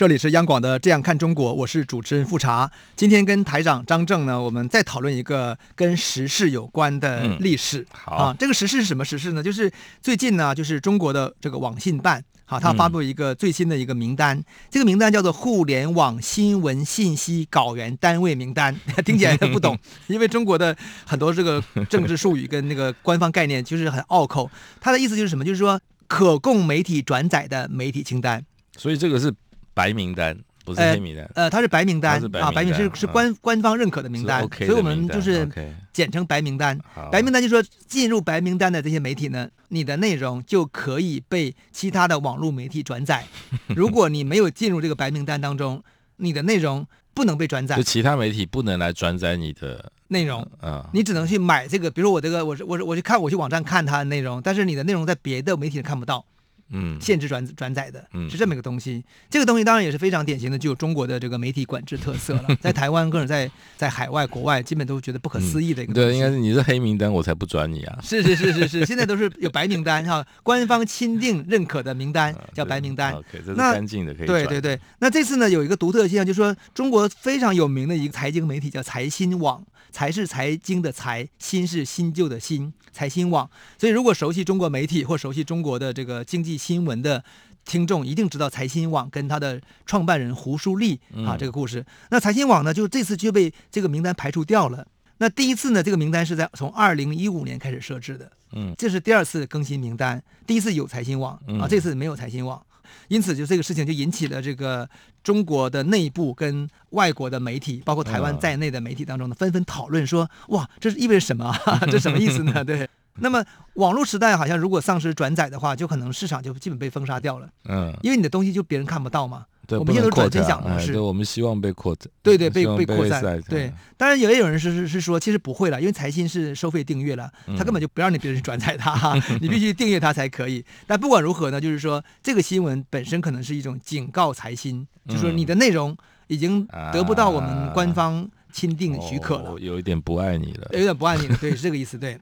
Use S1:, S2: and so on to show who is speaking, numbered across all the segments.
S1: 这里是央广的《这样看中国》，我是主持人富察。今天跟台长张正呢，我们再讨论一个跟时事有关的历史。
S2: 嗯、好
S1: 啊，这个时事是什么时事呢？就是最近呢，就是中国的这个网信办，好、啊，他发布一个最新的一个名单，嗯、这个名单叫做“互联网新闻信息稿源单位名单”，听起来都不懂，因为中国的很多这个政治术语跟那个官方概念就是很拗口。它的意思就是什么？就是说可供媒体转载的媒体清单。
S2: 所以这个是白名单，不是黑名单。
S1: 呃，呃，它是白名
S2: 单，
S1: 啊，白名是是官、嗯、官方认可的名
S2: 单，
S1: 所以我们就是简称白名
S2: 单。
S1: 白名单就是说，进入白名单的这些媒体呢，你的内容就可以被其他的网络媒体转载。如果你没有进入这个白名单当中，你的内容不能被转载。
S2: 就其他媒体不能来转载你的
S1: 内容，
S2: 啊，
S1: 你只能去买这个。比如说我这个，我是我是我去看我去网站看它的内容，但是你的内容在别的媒体看不到。
S2: 嗯，
S1: 限制转转载的，是这么一个东西。嗯、这个东西当然也是非常典型的，具有中国的这个媒体管制特色了。在台湾，更是在在海外、国外，基本都觉得不可思议的一个东西。
S2: 嗯、对，应该是你是黑名单，我才不转你啊。
S1: 是是是是是，现在都是有白名单哈，官方钦定认可的名单叫白名单。
S2: 啊、OK，这是干净的，可以。
S1: 对对对，那这次呢，有一个独特的现象，就是说中国非常有名的一个财经媒体叫财新网。财是财经的财，新是新旧的新，财新网。所以，如果熟悉中国媒体或熟悉中国的这个经济新闻的听众，一定知道财新网跟他的创办人胡舒立啊这个故事。那财新网呢，就这次就被这个名单排除掉了。那第一次呢，这个名单是在从二零一五年开始设置的，嗯，这是第二次更新名单。第一次有财新网啊，这次没有财新网。因此，就这个事情就引起了这个中国的内部跟外国的媒体，包括台湾在内的媒体当中呢，纷纷讨论说：“哇，这是意味着什么？这什么意思呢？”对。那么网络时代好像如果丧失转载的话，就可能市场就基本被封杀掉了。嗯，因为你的东西就别人看不到嘛。对，我们现在都转分享模式，
S2: 对，我们希望被扩展。
S1: 对对，被被扩散。对，当然也有人是是是说，其实不会了，因为财新是收费订阅了，他根本就不让你别人去转载它，你必须订阅它才可以。但不管如何呢，就是说这个新闻本身可能是一种警告财新，就是说你的内容已经得不到我们官方钦定许可了，
S2: 有一点不爱你了，
S1: 有点不爱你了，对，是这个意思，对。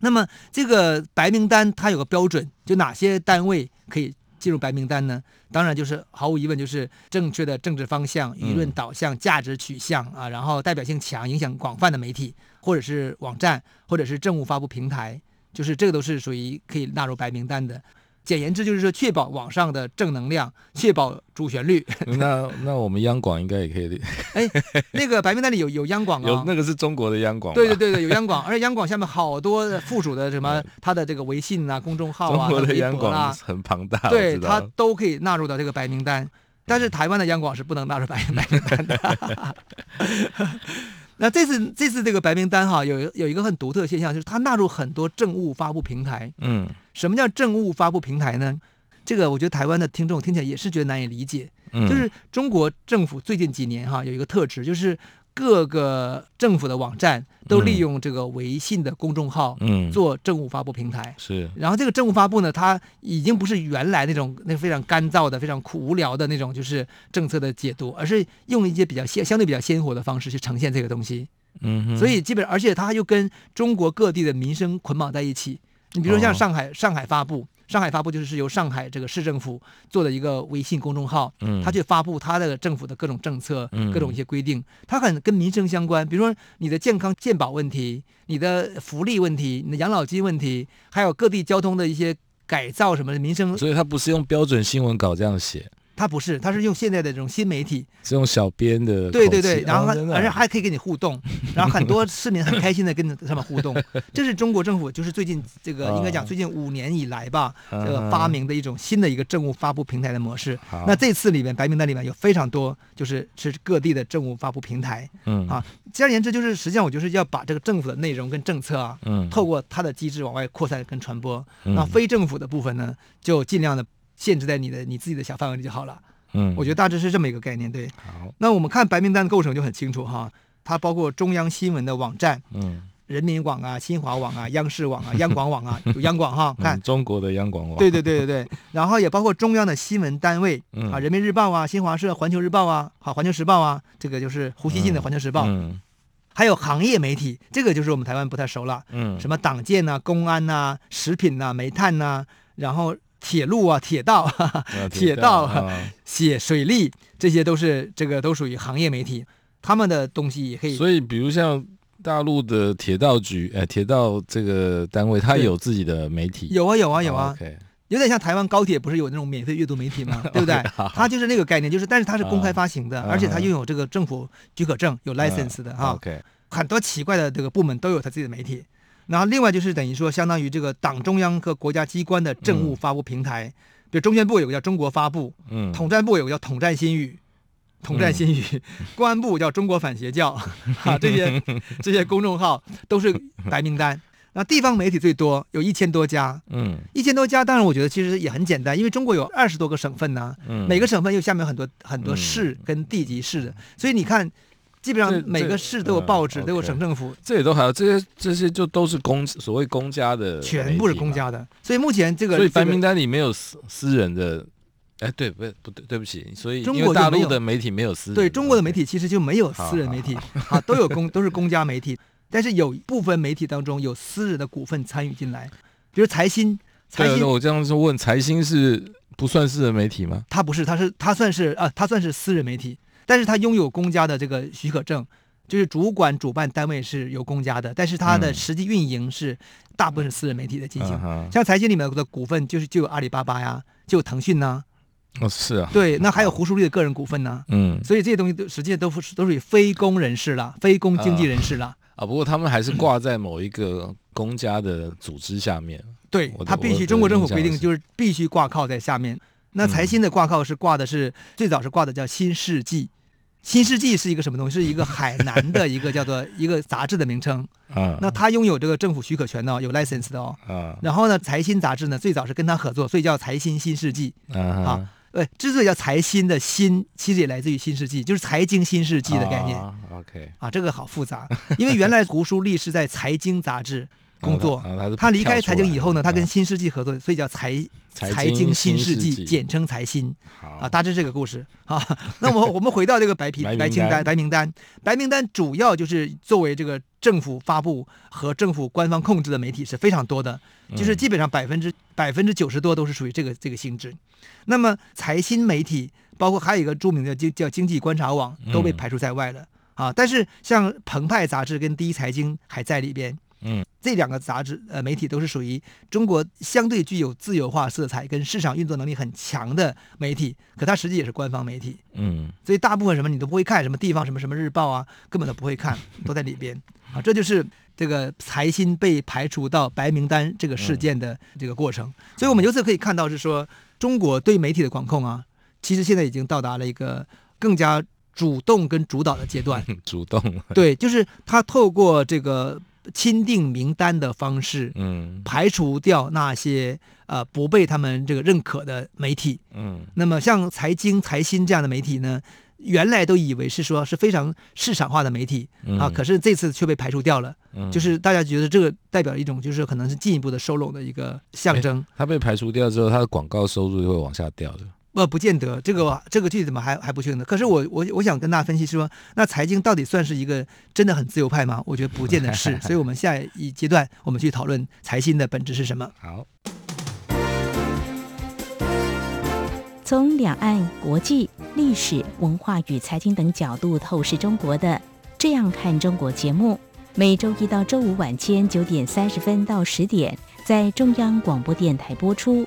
S1: 那么这个白名单它有个标准，就哪些单位可以进入白名单呢？当然就是毫无疑问，就是正确的政治方向、舆论导向、价值取向啊，然后代表性强、影响广泛的媒体，或者是网站，或者是政务发布平台，就是这个都是属于可以纳入白名单的。简言之，就是说确保网上的正能量，确保主旋律。
S2: 那那我们央广应该也可以。
S1: 哎，那个白名单里有有央广啊、哦，
S2: 有那个是中国的央广。
S1: 对对对对，有央广，而且央广下面好多附属的什么，它的这个微信啊、公众号啊、
S2: 中国的央广啊，很庞大，
S1: 对，它都可以纳入到这个白名单。但是台湾的央广是不能纳入白白名单的。那这次这次这个白名单哈，有有一个很独特的现象，就是它纳入很多政务发布平台。嗯，什么叫政务发布平台呢？这个我觉得台湾的听众听起来也是觉得难以理解。嗯，就是中国政府最近几年哈有一个特质，就是。各个政府的网站都利用这个微信的公众号，嗯，做政务发布平台。嗯、
S2: 是，
S1: 然后这个政务发布呢，它已经不是原来那种那非常干燥的、非常苦无聊的那种，就是政策的解读，而是用一些比较鲜、相对比较鲜活的方式去呈现这个东西。嗯哼，所以基本，而且它又跟中国各地的民生捆绑在一起。你比如说像上海，哦、上海发布。上海发布就是由上海这个市政府做的一个微信公众号，嗯，他去发布他的政府的各种政策，嗯，各种一些规定，他很跟民生相关，比如说你的健康健保问题、你的福利问题、你的养老金问题，还有各地交通的一些改造什么的民生，
S2: 所以他不是用标准新闻稿这样写。
S1: 他不是，他是用现在的这种新媒体，
S2: 是用小编的，
S1: 对对对，然后而且还可以跟你互动，然后很多市民很开心的跟他们互动，这是中国政府就是最近这个、哦、应该讲最近五年以来吧，这个发明的一种新的一个政务发布平台的模式。嗯、那这次里面白名单里面有非常多，就是是各地的政务发布平台，嗯。啊，简而言之就是实际上我就是要把这个政府的内容跟政策啊，嗯，透过它的机制往外扩散跟传播，那、嗯、非政府的部分呢，就尽量的。限制在你的你自己的小范围里就好了。
S2: 嗯，
S1: 我觉得大致是这么一个概念。对，
S2: 好，
S1: 那我们看白名单的构成就很清楚哈，它包括中央新闻的网站，
S2: 嗯，
S1: 人民网啊、新华网啊、央视网啊、央广网啊，有央广哈，看、
S2: 嗯、中国的央广网，
S1: 对对对对对，然后也包括中央的新闻单位，
S2: 嗯、
S1: 啊，人民日报啊、新华社、环球日报啊，好，环球时报啊，这个就是胡锡进的环球时报，
S2: 嗯，嗯
S1: 还有行业媒体，这个就是我们台湾不太熟了，
S2: 嗯，
S1: 什么党建啊、公安啊、食品啊、煤炭呐，然后。铁路啊，铁道，铁道，写水利，这些都是这个都属于行业媒体，他们的东西也可以。
S2: 所以，比如像大陆的铁道局，呃，铁道这个单位，它有自己的媒体。
S1: 有啊，有啊，有啊。
S2: Oh,
S1: 有点像台湾高铁不是有那种免费阅读媒体吗？对不对？它就是那个概念，就是但是它是公开发行的，而且它拥有这个政府许可证，有 license 的哈。
S2: OK，
S1: 很多奇怪的这个部门都有它自己的媒体。然后另外就是等于说，相当于这个党中央和国家机关的政务发布平台，嗯、比如中宣部有个叫中国发布，
S2: 嗯，
S1: 统战部有个叫统战新语，统战新语，嗯、公安部叫中国反邪教，哈，这些这些公众号都是白名单。那地方媒体最多，有一千多家，
S2: 嗯，
S1: 一千多家，当然我觉得其实也很简单，因为中国有二十多个省份呢，
S2: 嗯，
S1: 每个省份又下面有很多很多市跟地级市的，所以你看。基本上每个市都有报纸，都有省政府，
S2: 嗯、这也都还有这些这些就都是公所谓公家的，
S1: 全部是公家的。所以目前这个
S2: 所以白名单里没有私私人的，哎，对不不对对不起，所以
S1: 中
S2: 国大陆的媒体没有私人，
S1: 对中国的媒体其实就没有私人媒体，啊都有公都是公家媒体，但是有部分媒体当中有私人的股份参与进来，比如财新，财新，
S2: 对，我这样说问，财新是不算私人媒体吗？
S1: 他不是，他是他算是啊，他算是私人媒体。但是他拥有公家的这个许可证，就是主管主办单位是有公家的，但是他的实际运营是大部分是私人媒体在进行。
S2: 嗯、
S1: 像财经里面的股份，就是就有阿里巴巴呀，就有腾讯呐。
S2: 哦，是啊。
S1: 对，那还有胡舒立的个人股份呢。
S2: 嗯。
S1: 所以这些东西都实际都是都属于非公人士了，非公经纪人士了。
S2: 啊，不过他们还是挂在某一个公家的组织下面。
S1: 对，他必须中国政府规定就是必须挂靠在下面。那财新的挂靠是挂的是、嗯、最早是挂的叫新世纪。新世纪是一个什么东西？是一个海南的一个叫做一个杂志的名称。
S2: 啊，
S1: 那它拥有这个政府许可权的，有 license 的哦。
S2: 啊，
S1: 然后呢，财新杂志呢，最早是跟他合作，所以叫财新新世纪。
S2: 啊，
S1: 对，之所以叫财新的新，其实也来自于新世纪，就是财经新世纪的概念。
S2: 啊，OK。
S1: 啊，这个好复杂，因为原来胡舒立是在财经杂志工作，他离开财经以后呢，他跟新世纪合作，所以叫财。财经新世纪，简称财新，啊，大致这个故事啊。那么我们回到这个白皮白清单、白名单、白名单，主要就是作为这个政府发布和政府官方控制的媒体是非常多的，就是基本上百分之百分之九十多都是属于这个这个性质。那么财新媒体，包括还有一个著名的经叫经济观察网，都被排除在外了啊。但是像澎湃杂志跟第一财经还在里边。
S2: 嗯，
S1: 这两个杂志呃媒体都是属于中国相对具有自由化色彩跟市场运作能力很强的媒体，可它实际也是官方媒体。
S2: 嗯，
S1: 所以大部分什么你都不会看，什么地方什么什么日报啊，根本都不会看，都在里边啊。这就是这个财新被排除到白名单这个事件的这个过程。嗯、所以我们由此可以看到是说，中国对媒体的管控啊，其实现在已经到达了一个更加主动跟主导的阶段。
S2: 主动。
S1: 对，就是他透过这个。钦定名单的方式，
S2: 嗯，
S1: 排除掉那些呃不被他们这个认可的媒体，
S2: 嗯，
S1: 那么像财经、财新这样的媒体呢，原来都以为是说是非常市场化的媒体、
S2: 嗯、
S1: 啊，可是这次却被排除掉了，
S2: 嗯，
S1: 就是大家觉得这个代表一种就是可能是进一步的收拢的一个象征。
S2: 它被排除掉之后，它的广告收入就会往下掉的。
S1: 呃，不见得，这个这个具体怎么还还不确定呢。可是我我我想跟大家分析说，那财经到底算是一个真的很自由派吗？我觉得不见得是。所以我们下一阶段我们去讨论财新的本质是什么。
S2: 好，
S3: 从两岸、国际、历史文化与财经等角度透视中国的《这样看中国》节目，每周一到周五晚间九点三十分到十点在中央广播电台播出。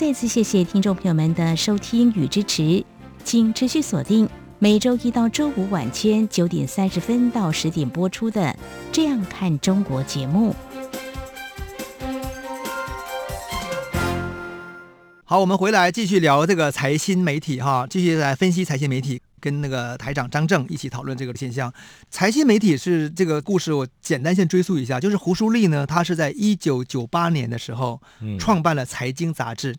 S3: 再次谢谢听众朋友们的收听与支持，请持续锁定每周一到周五晚间九点三十分到十点播出的《这样看中国》节目。
S1: 好，我们回来继续聊这个财新媒体哈，继续来分析财新媒体，跟那个台长张正一起讨论这个现象。财新媒体是这个故事，我简单先追溯一下，就是胡舒立呢，他是在一九九八年的时候创办了《财经》杂志。嗯，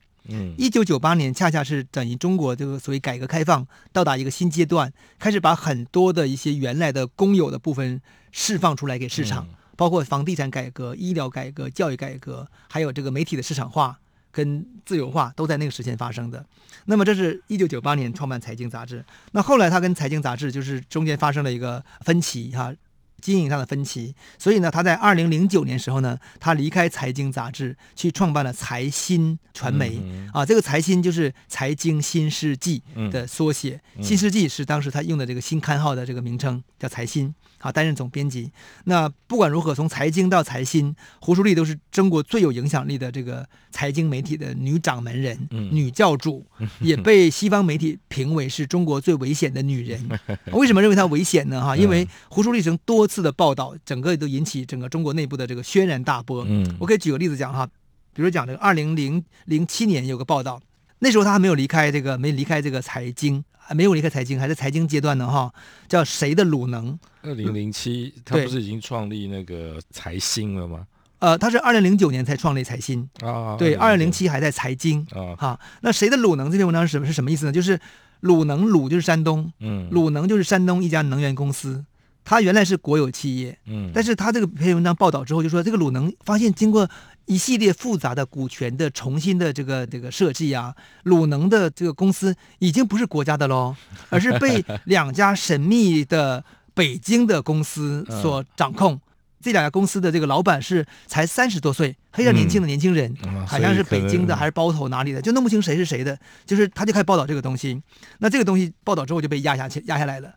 S1: 一九九八年恰恰是等于中国这个所谓改革开放到达一个新阶段，开始把很多的一些原来的公有的部分释放出来给市场，包括房地产改革、医疗改革、教育改革，还有这个媒体的市场化。跟自由化都在那个时间发生的，那么这是一九九八年创办《财经》杂志，那后来他跟《财经》杂志就是中间发生了一个分歧哈。经营上的分歧，所以呢，他在二零零九年时候呢，他离开财经杂志，去创办了财新传媒、嗯、啊。这个财新就是财经新世纪的缩写，嗯、新世纪是当时他用的这个新刊号的这个名称，叫财新啊。担任总编辑。那不管如何，从财经到财新，胡舒立都是中国最有影响力的这个财经媒体的女掌门人、嗯、女教主，也被西方媒体评为是中国最危险的女人。为什么认为她危险呢？哈，因为胡舒立曾多。次的报道，整个都引起整个中国内部的这个轩然大波。嗯，我可以举个例子讲哈，比如讲这个二零零零七年有个报道，那时候他还没有离开这个，没离开这个财经，还没有离开财经，还在财经阶段呢哈。叫谁的鲁能？
S2: 二零零七，他不是已经创立那个财新了吗？
S1: 呃，他是二零零九年才创立财新啊。对，二零零七还在财经啊。哈，那谁的鲁能？这篇文章是什么？是什么意思呢？就是鲁能，鲁就是山东，嗯，鲁能就是山东一家能源公司。他原来是国有企业，嗯，但是他这个篇文章报道之后，就说这个鲁能发现经过一系列复杂的股权的重新的这个这个设计啊，鲁能的这个公司已经不是国家的喽，而是被两家神秘的北京的公司所掌控。嗯、这两家公司的这个老板是才三十多岁，非常年轻的年轻人，嗯、好像是北京的还是包头哪里的，就弄不清谁是谁的。就是他就开始报道这个东西，那这个东西报道之后就被压下去，压下来了。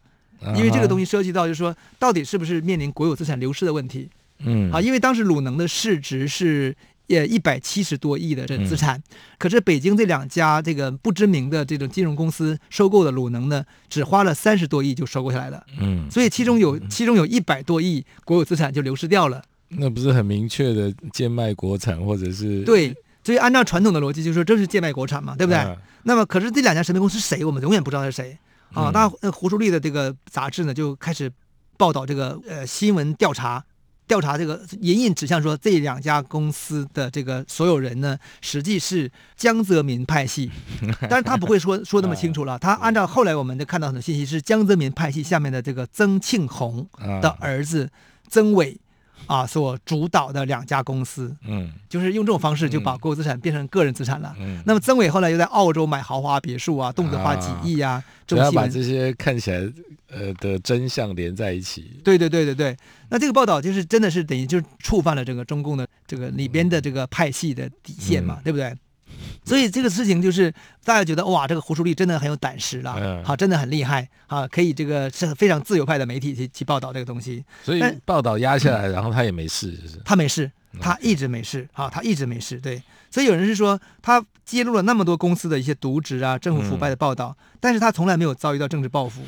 S1: 因为这个东西涉及到，就是说，到底是不是面临国有资产流失的问题？嗯，啊，因为当时鲁能的市值是呃一百七十多亿的这资产，嗯、可是北京这两家这个不知名的这种金融公司收购的鲁能呢，只花了三十多亿就收购下来了。嗯，所以其中有其中有一百多亿国有资产就流失掉了。
S2: 那不是很明确的贱卖国产，或者是？
S1: 对，所以按照传统的逻辑，就是说这是贱卖国产嘛，对不对？啊、那么，可是这两家神秘公司是谁？我们永远不知道是谁。啊，那那胡舒立的这个杂志呢，就开始报道这个呃新闻调查，调查这个隐隐指向说这两家公司的这个所有人呢，实际是江泽民派系，但是他不会说说那么清楚了。他按照后来我们的看到很多信息，是江泽民派系下面的这个曾庆红的儿子曾伟。啊，所主导的两家公司，嗯，就是用这种方式就把国有资产变成个人资产了。嗯，那么曾伟后来又在澳洲买豪华别墅啊，动辄花几亿啊，
S2: 主要把这些看起来呃的真相连在一起。
S1: 对对对对对，那这个报道就是真的是等于就是触犯了这个中共的这个里边的这个派系的底线嘛，嗯、对不对？所以这个事情就是大家觉得哇，这个胡舒立真的很有胆识了，好，真的很厉害啊，可以这个是非常自由派的媒体去去报道这个东西。
S2: 所以报道压下来，然后他也没事，就是
S1: 他没事，他一直没事啊，他一直没事。对，所以有人是说他揭露了那么多公司的一些渎职啊、政府腐败的报道，但是他从来没有遭遇到政治报复。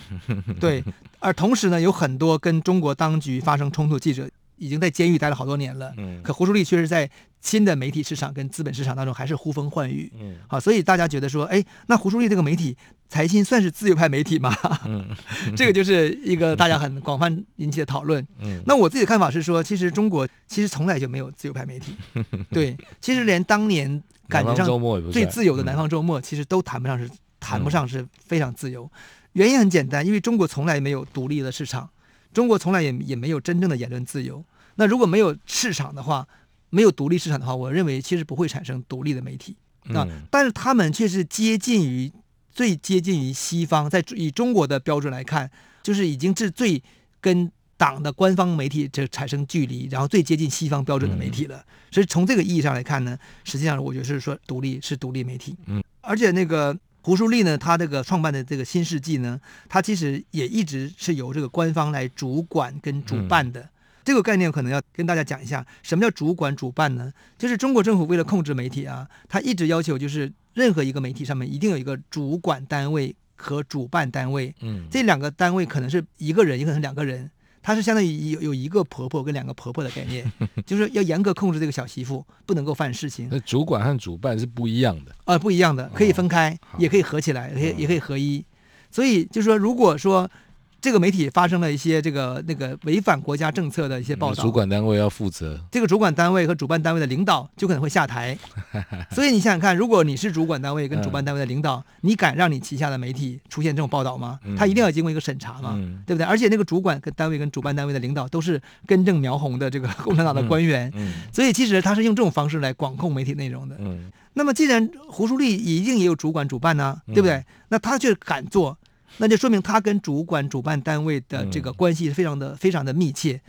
S1: 对，而同时呢，有很多跟中国当局发生冲突记者。已经在监狱待了好多年了，嗯，可胡舒立确实在新的媒体市场跟资本市场当中还是呼风唤雨，嗯，好，所以大家觉得说，哎，那胡舒立这个媒体财新算是自由派媒体吗？嗯，这个就是一个大家很广泛引起的讨论。嗯，那我自己的看法是说，其实中国其实从来就没有自由派媒体，对，其实连当年感觉上最自由的南方周末，其实都谈不上是谈不上是非常自由。原因很简单，因为中国从来没有独立的市场。中国从来也也没有真正的言论自由。那如果没有市场的话，没有独立市场的话，我认为其实不会产生独立的媒体。啊，嗯、但是他们却是接近于最接近于西方，在以中国的标准来看，就是已经是最跟党的官方媒体这产生距离，然后最接近西方标准的媒体了。嗯、所以从这个意义上来看呢，实际上我觉得是说独立是独立媒体。嗯，而且那个。胡舒立呢，他这个创办的这个新世纪呢，他其实也一直是由这个官方来主管跟主办的。嗯、这个概念可能要跟大家讲一下，什么叫主管主办呢？就是中国政府为了控制媒体啊，他一直要求就是任何一个媒体上面一定有一个主管单位和主办单位，
S2: 嗯，
S1: 这两个单位可能是一个人，也可能是两个人。它是相当于有有一个婆婆跟两个婆婆的概念，就是要严格控制这个小媳妇，不能够犯事情。
S2: 那主管和主办是不一样的
S1: 啊、呃，不一样的，可以分开，
S2: 哦、
S1: 也可以合起来，也可以也可以合一。所以就是说，如果说。这个媒体发生了一些这个那个违反国家政策的一些报道，
S2: 主管单位要负责。
S1: 这个主管单位和主办单位的领导就可能会下台。所以你想想看，如果你是主管单位跟主办单位的领导，嗯、你敢让你旗下的媒体出现这种报道吗？他一定要经过一个审查嘛，
S2: 嗯、
S1: 对不对？而且那个主管跟单位跟主办单位的领导都是根正苗红的这个共产党的官
S2: 员，
S1: 所以其实他是用这种方式来管控媒体内容的。
S2: 嗯、
S1: 那么既然胡舒丽一定也有主管主办呢、啊，对不对？那他却敢做。那就说明他跟主管主办单位的这个关系是非常的、嗯、非常的密切，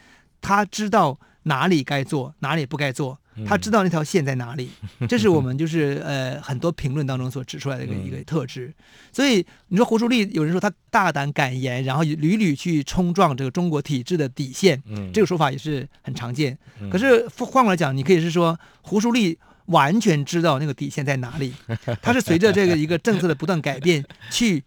S1: 他知道哪里该做，哪里不该做，他知道那条线在哪里。嗯、这是我们就是呃很多评论当中所指出来的一个、嗯、一个特质。所以你说胡舒立，有人说他大胆敢言，然后屡屡去冲撞这个中国体制的底线，
S2: 嗯、
S1: 这个说法也是很常见。
S2: 嗯、
S1: 可是换过来讲，你可以是说胡舒丽。完全知道那个底线在哪里，他是随着这个一个政策的不断改变去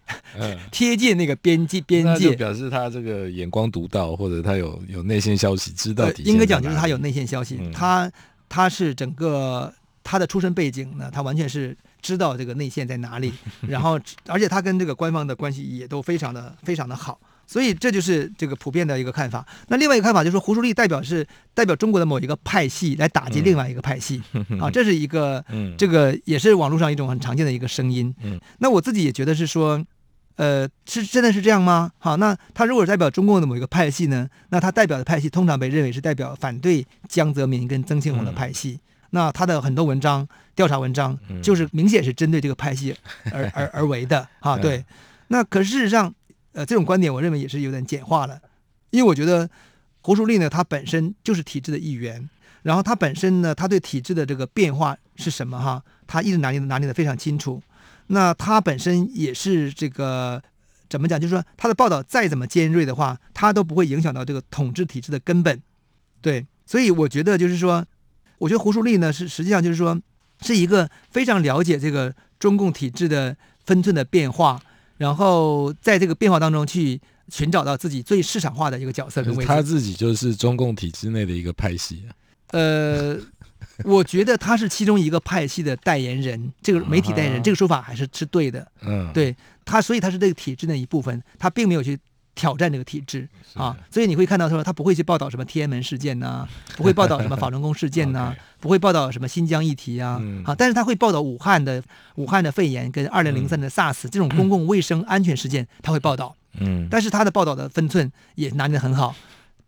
S1: 贴近那个边界边界，
S2: 表示他这个眼光独到，或者他有有内线消息，知道底线。
S1: 应该讲就是他有内线消息，
S2: 嗯、
S1: 他他是整个他的出身背景呢，他完全是知道这个内线在哪里，然后而且他跟这个官方的关系也都非常的非常的好。所以这就是这个普遍的一个看法。那另外一个看法就是说，胡舒立代表是代表中国的某一个派系来打击另外一个派系，
S2: 嗯、
S1: 啊，这是一个，这个也是网络上一种很常见的一个声音。
S2: 嗯、
S1: 那我自己也觉得是说，呃，是真的是这样吗？好，那他如果代表中共的某一个派系呢？那他代表的派系通常被认为是代表反对江泽民跟曾庆红的派系。嗯、那他的很多文章、调查文章，就是明显是针对这个派系而、嗯、而而，而为的啊。对，那可事实上。呃，这种观点我认为也是有点简化了，因为我觉得胡舒丽呢，他本身就是体制的一员，然后他本身呢，他对体制的这个变化是什么哈，他一直拿捏拿捏的非常清楚。那他本身也是这个怎么讲，就是说他的报道再怎么尖锐的话，他都不会影响到这个统治体制的根本。对，所以我觉得就是说，我觉得胡舒丽呢是实际上就是说是一个非常了解这个中共体制的分寸的变化。然后在这个变化当中去寻找到自己最市场化的一个角色跟位置。
S2: 他自己就是中共体制内的一个派系。
S1: 呃，我觉得他是其中一个派系的代言人，这个媒体代言人，这个说法还是是对的。
S2: 嗯，
S1: 对他，所以他是这个体制的一部分，他并没有去挑战这个体制啊，所以你会看到说他不会去报道什么天安门事件呐、啊，不会报道什么法轮功事件呐、啊，不会报道什么新疆议题啊，
S2: 嗯、
S1: 啊，但是他会报道武汉的武汉的肺炎跟二零零三的 SARS 这种公共卫生安全事件，他会报道，
S2: 嗯，
S1: 但是他的报道的分寸也拿捏得很好。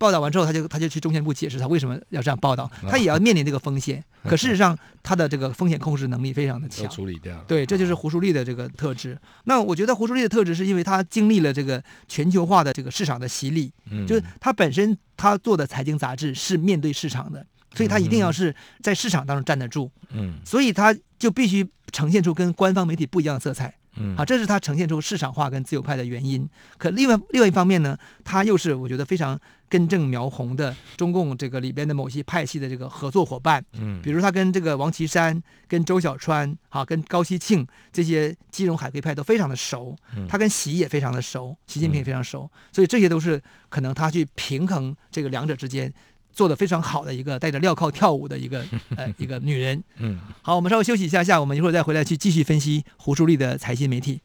S1: 报道完之后，他就他就去中宣部解释他为什么要这样报道，他也要面临这个风险。可事实上，他的这个风险控制能力非常的强，
S2: 处理掉。
S1: 对，这就是胡舒立的这个特质。那我觉得胡舒立的特质是因为他经历了这个全球化的这个市场的洗礼，就是他本身他做的财经杂志是面对市场的，所以他一定要是在市场当中站得住。
S2: 嗯，
S1: 所以他就必须呈现出跟官方媒体不一样的色彩。
S2: 嗯，
S1: 好，这是他呈现出市场化跟自由派的原因。可另外另外一方面呢，他又是我觉得非常根正苗红的中共这个里边的某些派系的这个合作伙伴。
S2: 嗯，
S1: 比如他跟这个王岐山、跟周小川、啊跟高希庆这些金融海归派都非常的熟。
S2: 嗯，
S1: 他跟习也非常的熟，习近平也非常熟，所以这些都是可能他去平衡这个两者之间。做的非常好的一个带着镣铐跳舞的一个 呃一个女人，
S2: 嗯，
S1: 好，我们稍微休息一下下，我们一会儿再回来去继续分析胡舒立的财新媒体。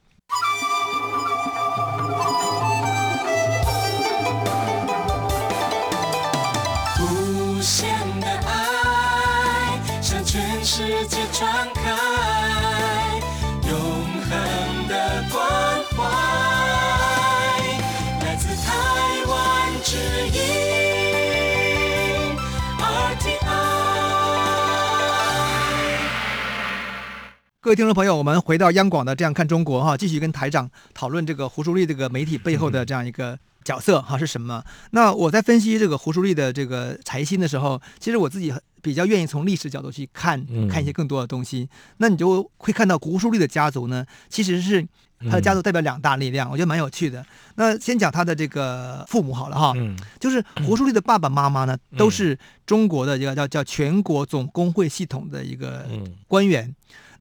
S1: 各位听众朋友，我们回到央广的《这样看中国》哈，继续跟台长讨论这个胡舒丽这个媒体背后的这样一个角色哈是什么？那我在分析这个胡舒丽的这个财新的时候，其实我自己比较愿意从历史角度去看看一些更多的东西。那你就会看到胡舒丽的家族呢，其实是他的家族代表两大力量，我觉得蛮有趣的。那先讲他的这个父母好了哈，就是胡舒丽的爸爸妈妈呢，都是中国的一个叫叫全国总工会系统的一个官员。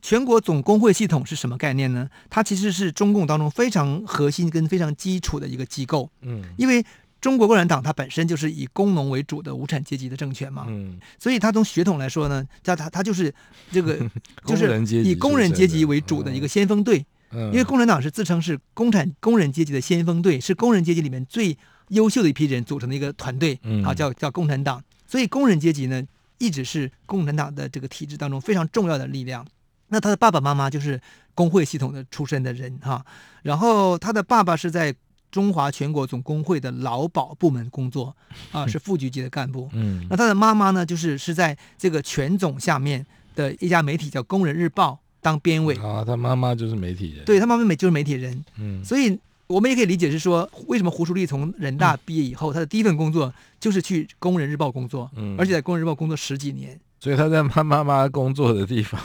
S1: 全国总工会系统是什么概念呢？它其实是中共当中非常核心跟非常基础的一个机构。
S2: 嗯，
S1: 因为中国共产党它本身就是以工农为主的无产阶级的政权嘛。
S2: 嗯，
S1: 所以它从血统来说呢，它它它就是这个 就是以工人阶级为主的一个先锋队。
S2: 嗯，
S1: 因为共产党是自称是工产工人阶级的先锋队，是工人阶级里面最优秀的一批人组成的一个团队。
S2: 嗯，
S1: 啊，叫叫共产党。所以工人阶级呢，一直是共产党的这个体制当中非常重要的力量。那他的爸爸妈妈就是工会系统的出身的人哈，然后他的爸爸是在中华全国总工会的劳保部门工作啊，是副局级的干部。
S2: 嗯，
S1: 那他的妈妈呢，就是是在这个全总下面的一家媒体叫《工人日报》当编委
S2: 啊，他妈妈就是媒体人，
S1: 对他妈妈美就是媒体人。
S2: 嗯，
S1: 所以我们也可以理解是说，为什么胡舒立从人大毕业以后，他的第一份工作就是去《工人日报》工作，
S2: 嗯，
S1: 而且在《工人日报》工作十几年。
S2: 所以他在他妈妈工作的地方。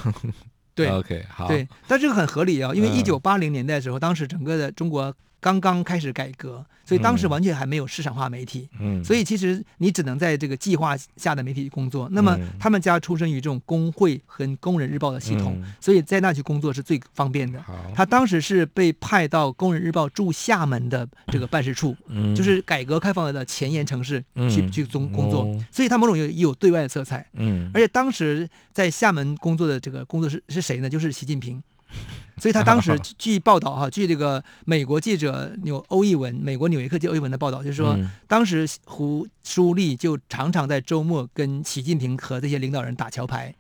S1: 对
S2: ，OK，好，
S1: 对，但这个很合理啊，因为一九八零年代的时候，嗯、当时整个的中国刚刚开始改革，所以当时完全还没有市场化媒体，
S2: 嗯，
S1: 所以其实你只能在这个计划下的媒体工作。那么他们家出生于这种工会和工人日报的系统，
S2: 嗯、
S1: 所以在那去工作是最方便的。他当时是被派到工人日报驻厦门的这个办事处，
S2: 嗯，
S1: 就是改革开放的前沿城市去、
S2: 嗯、
S1: 去工工作，
S2: 哦、
S1: 所以他某种有有对外的色彩，
S2: 嗯，
S1: 而且当时在厦门工作的这个工作是是谁呢？就是习近平。所以他当时 据报道哈，据这个美国记者纽欧义文，美国纽约客记欧义文的报道，就是说，当时胡舒立就常常在周末跟习近平和这些领导人打桥牌，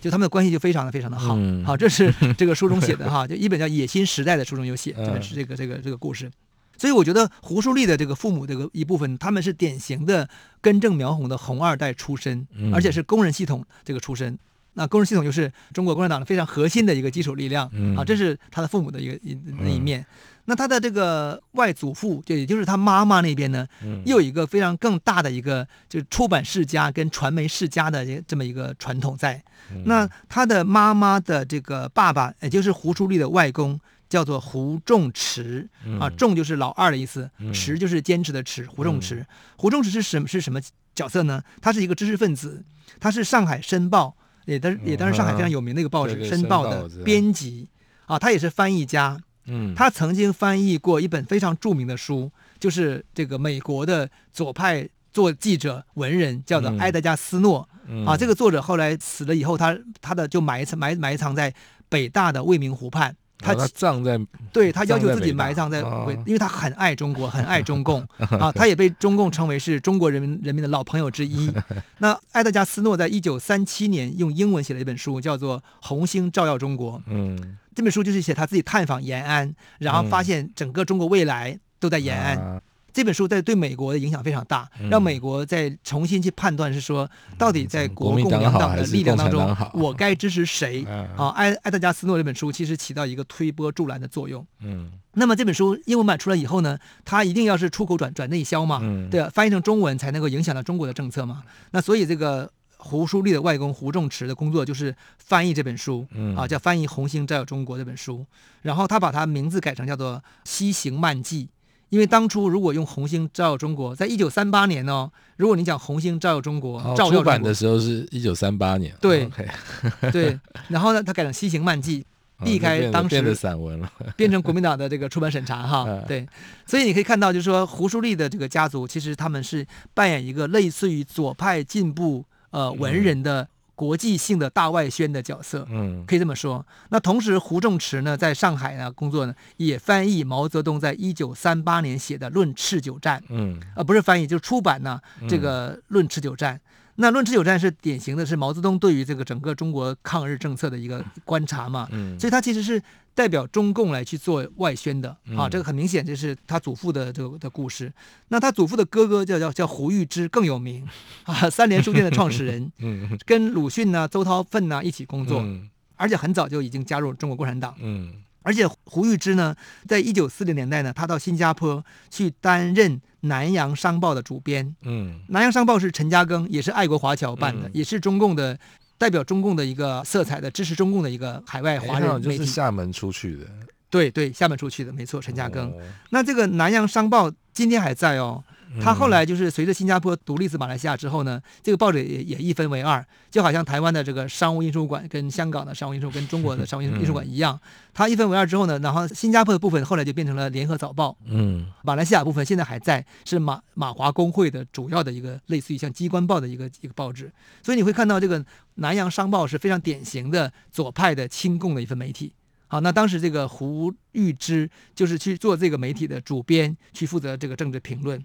S1: 就他们的关系就非常的非常的好。好，这是 这个书中写的哈，就一本叫《野心时代》的书中有写，这个是这个这个这个故事。所以我觉得胡舒立的这个父母这个一部分，他们是典型的根正苗红的红二代出身，而且是工人系统这个出身。那工人系统就是中国共产党的非常核心的一个基础力量，
S2: 嗯、
S1: 啊，这是他的父母的一个一那一面。嗯、那他的这个外祖父，就也就是他妈妈那边呢，
S2: 嗯、
S1: 又有一个非常更大的一个，就是出版世家跟传媒世家的这么一个传统在。
S2: 嗯、
S1: 那他的妈妈的这个爸爸，也就是胡舒立的外公，叫做胡仲驰，
S2: 嗯、
S1: 啊，仲就是老二的意思，
S2: 嗯、
S1: 驰就是坚持的持，胡仲池。
S2: 嗯、
S1: 胡仲池是什么是什么角色呢？他是一个知识分子，他是上海申报。也当也当是上海非常有名的一个报纸《申报》的编辑啊，他也是翻译家。
S2: 嗯，
S1: 他曾经翻译过一本非常著名的书，就是这个美国的左派做记者文人，叫做埃德加·斯诺。啊，这个作者后来死了以后，他他的就埋藏埋埋藏在北大的未名湖畔。
S2: 他葬在，
S1: 对，他要求自己埋葬在，因为他很爱中国，很爱中共 啊，他也被中共称为是中国人民人民的老朋友之一。那埃德加·斯诺在一九三七年用英文写了一本书，叫做《红星照耀中国》。
S2: 嗯，
S1: 这本书就是写他自己探访延安，然后发现整个中国未来都在延安。这本书在对美国的影响非常大，让美国再重新去判断，是说到底在国共两党的力量当中，我该支持谁 啊？埃埃德加斯诺这本书其实起到一个推波助澜的作用。
S2: 嗯，
S1: 那么这本书英文版出来以后呢，它一定要是出口转转内销嘛，对吧？翻译成中文才能够影响到中国的政策嘛。那所以这个胡舒立的外公胡仲池的工作就是翻译这本书，啊，叫翻译《红星照耀中国》这本书，然后他把它名字改成叫做《西行漫记》。因为当初如果用“红星照耀中国”，在一九三八年哦，如果你讲“红星照耀中国”，照耀国。
S2: 出版的时候是一九三八年，
S1: 对
S2: ，Okay
S1: 对，然后呢，他改成《西行漫记》，避开当时
S2: 变成散文了，
S1: 变成国民党的这个出版审查哈，对，所以你可以看到，就是说胡舒立的这个家族，其实他们是扮演一个类似于左派进步呃文人的。嗯国际性的大外宣的角色，
S2: 嗯，
S1: 可以这么说。那同时，胡仲池呢，在上海呢工作呢，也翻译毛泽东在一九三八年写的《论持久战》，
S2: 嗯，
S1: 呃，不是翻译，就是出版呢这个《论持久战》。那《论持久战》是典型的是毛泽东对于这个整个中国抗日政策的一个观察嘛，
S2: 嗯，所
S1: 以他其实是代表中共来去做外宣的啊，
S2: 嗯、
S1: 这个很明显就是他祖父的这个的故事。那他祖父的哥哥叫叫叫胡玉芝更有名啊，三联书店的创始人，
S2: 嗯，
S1: 跟鲁迅呐、周涛奋呐一起工作，
S2: 嗯、
S1: 而且很早就已经加入中国共产党，
S2: 嗯。
S1: 而且胡玉芝呢，在一九四零年代呢，他到新加坡去担任《南洋商报》的主编。
S2: 嗯，《
S1: 南洋商报》是陈嘉庚，也是爱国华侨办的，嗯、也是中共的代表中共的一个色彩的支持中共的一个海外华人媒体。
S2: 就是厦门出去的。
S1: 对对，厦门出去的，没错，陈嘉庚。哦、那这个《南洋商报》今天还在哦。他后来就是随着新加坡独立自马来西亚之后呢，这个报纸也也一分为二，就好像台湾的这个商务印书馆跟香港的商务印书跟中国的商务印书馆一样，它一分为二之后呢，然后新加坡的部分后来就变成了联合早报，
S2: 嗯，
S1: 马来西亚部分现在还在，是马马华工会的主要的一个类似于像机关报的一个一个报纸，所以你会看到这个南洋商报是非常典型的左派的亲共的一份媒体。好，那当时这个胡玉芝就是去做这个媒体的主编，去负责这个政治评论。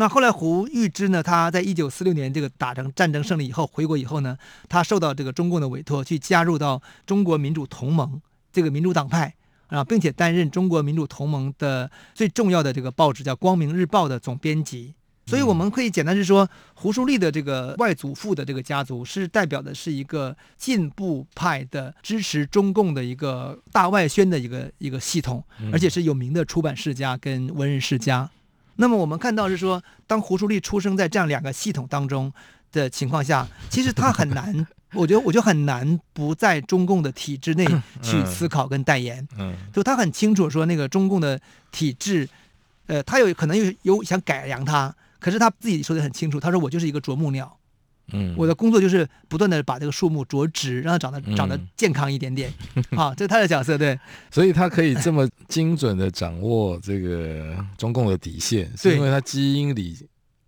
S1: 那后来胡玉芝呢，他在一九四六年这个打成战争胜利以后回国以后呢，他受到这个中共的委托，去加入到中国民主同盟这个民主党派啊，并且担任中国民主同盟的最重要的这个报纸叫《光明日报》的总编辑。所以我们可以简单是说，胡舒立的这个外祖父的这个家族是代表的是一个进步派的支持中共的一个大外宣的一个一个系统，而且是有名的出版世家跟文人世家。那么我们看到是说，当胡舒立出生在这样两个系统当中的情况下，其实他很难，我觉得我觉得很难不在中共的体制内去思考跟代言。嗯，就他很清楚说那个中共的体制，呃，他有可能有有想改良它。可是他自己说的很清楚，他说我就是一个啄木鸟，嗯，我的工作就是不断的把这个树木啄直，让它长得长得健康一点点，啊，这是他的角色，对，
S2: 所以他可以这么精准的掌握这个中共的底线，是因为他基因里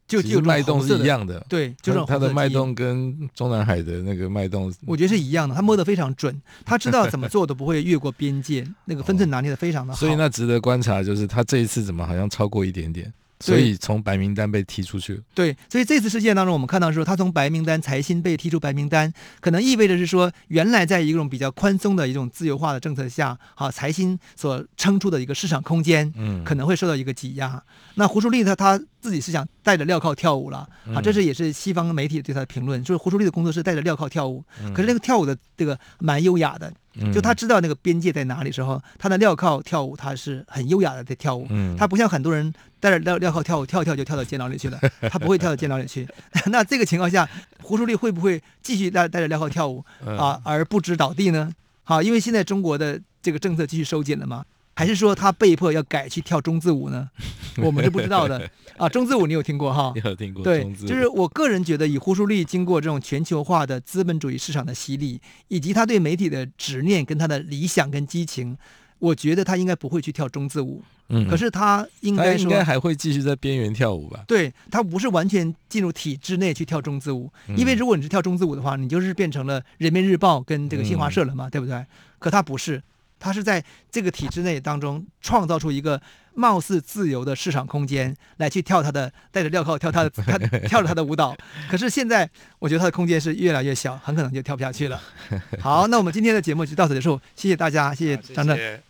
S1: 就就
S2: 脉动是一样的，
S1: 对，就是
S2: 他的脉动跟中南海的那个脉动，
S1: 我觉得是一样的，他摸得非常准，他知道怎么做都不会越过边界，那个分寸拿捏的非常的好，
S2: 所以那值得观察，就是他这一次怎么好像超过一点点。所以从白名单被踢出去。
S1: 对，所以这次事件当中，我们看到说，他从白名单财新被踢出白名单，可能意味着是说，原来在一种比较宽松的一种自由化的政策下，好，财新所撑出的一个市场空间，嗯，可能会受到一个挤压。那胡舒立他他自己是想带着镣铐跳舞了，啊，这是也是西方媒体对他的评论，就是胡舒立的工作是带着镣铐跳舞，可是那个跳舞的这个蛮优雅的。就他知道那个边界在哪里的时候，他的镣铐跳舞，他是很优雅的在跳舞。他不像很多人带着镣镣铐跳舞，跳跳就跳到监牢里去了。他不会跳到监牢里去。那这个情况下，胡舒立会不会继续带带着镣铐跳舞啊，而不知倒地呢？好，因为现在中国的这个政策继续收紧了嘛。还是说他被迫要改去跳中字舞呢？我们是不知道的啊。中字舞你有听过哈？
S2: 有听过。
S1: 对，就是我个人觉得，以胡舒立经过这种全球化的资本主义市场的洗礼，以及他对媒体的执念跟他的理想跟激情，我觉得他应该不会去跳中字舞。嗯。可是他应该说，
S2: 应该还会继续在边缘跳舞吧？
S1: 对，他不是完全进入体制内去跳中字舞，因为如果你是跳中字舞的话，你就是变成了人民日报跟这个新华社了嘛，嗯、对不对？可他不是。他是在这个体制内当中创造出一个貌似自由的市场空间，来去跳他的带着镣铐跳他的 他跳着他的舞蹈。可是现在我觉得他的空间是越来越小，很可能就跳不下去了。好，那我们今天的节目就到此结束，谢谢大家，谢谢张正。谢
S3: 谢